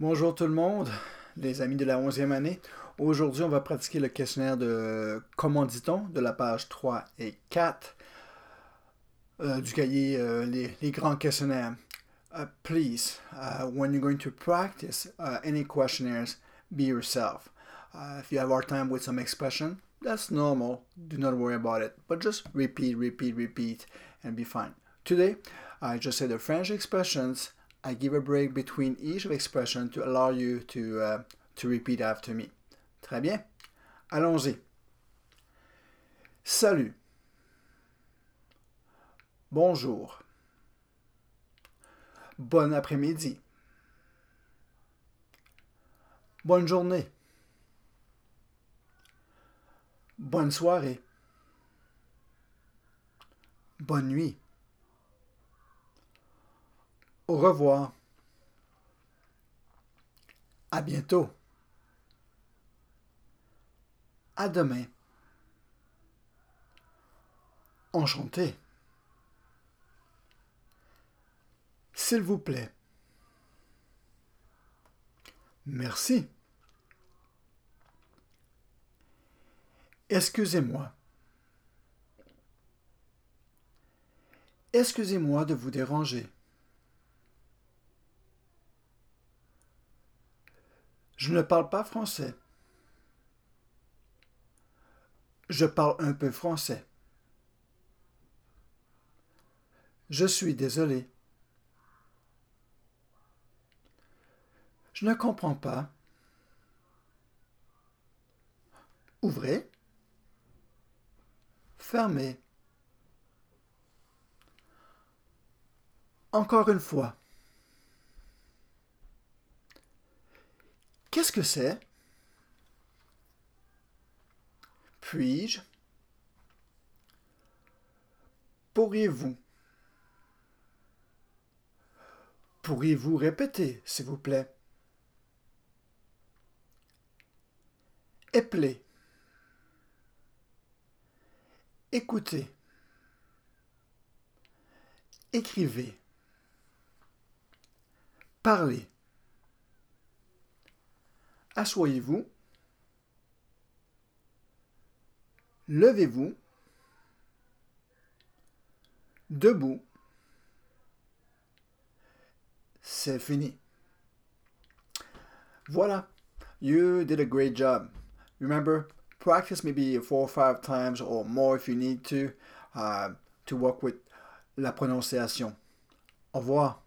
Bonjour tout le monde, les amis de la 11e année. Aujourd'hui, on va pratiquer le questionnaire de Comment dit-on de la page 3 et 4 euh, du cahier euh, les, grands questionnaires. Uh, please, when you're going to practice uh, any questionnaires, be yourself. Uh, if you have hard time with some expression, that's normal. Do not worry about it. But just repeat, repeat, repeat, and be fine. Today, I just said the French expressions. I give a break between each expression to allow you to, uh, to repeat after me. Très bien. Allons-y. Salut. Bonjour. Bon après-midi. Bonne journée. Bonne soirée. Bonne nuit. Au revoir. À bientôt. À demain. Enchanté. S'il vous plaît. Merci. Excusez-moi. Excusez-moi de vous déranger. Je ne parle pas français. Je parle un peu français. Je suis désolé. Je ne comprends pas. Ouvrez. Fermez. Encore une fois. Qu'est-ce que c'est Puis-je? Pourriez-vous? Pourriez-vous répéter, s'il vous plaît? Épeler. Écoutez. Écrivez. Parlez. Assoyez-vous. Levez-vous. Debout. C'est fini. Voilà. You did a great job. Remember, practice maybe four or five times or more if you need to uh, to work with la prononciation. Au revoir.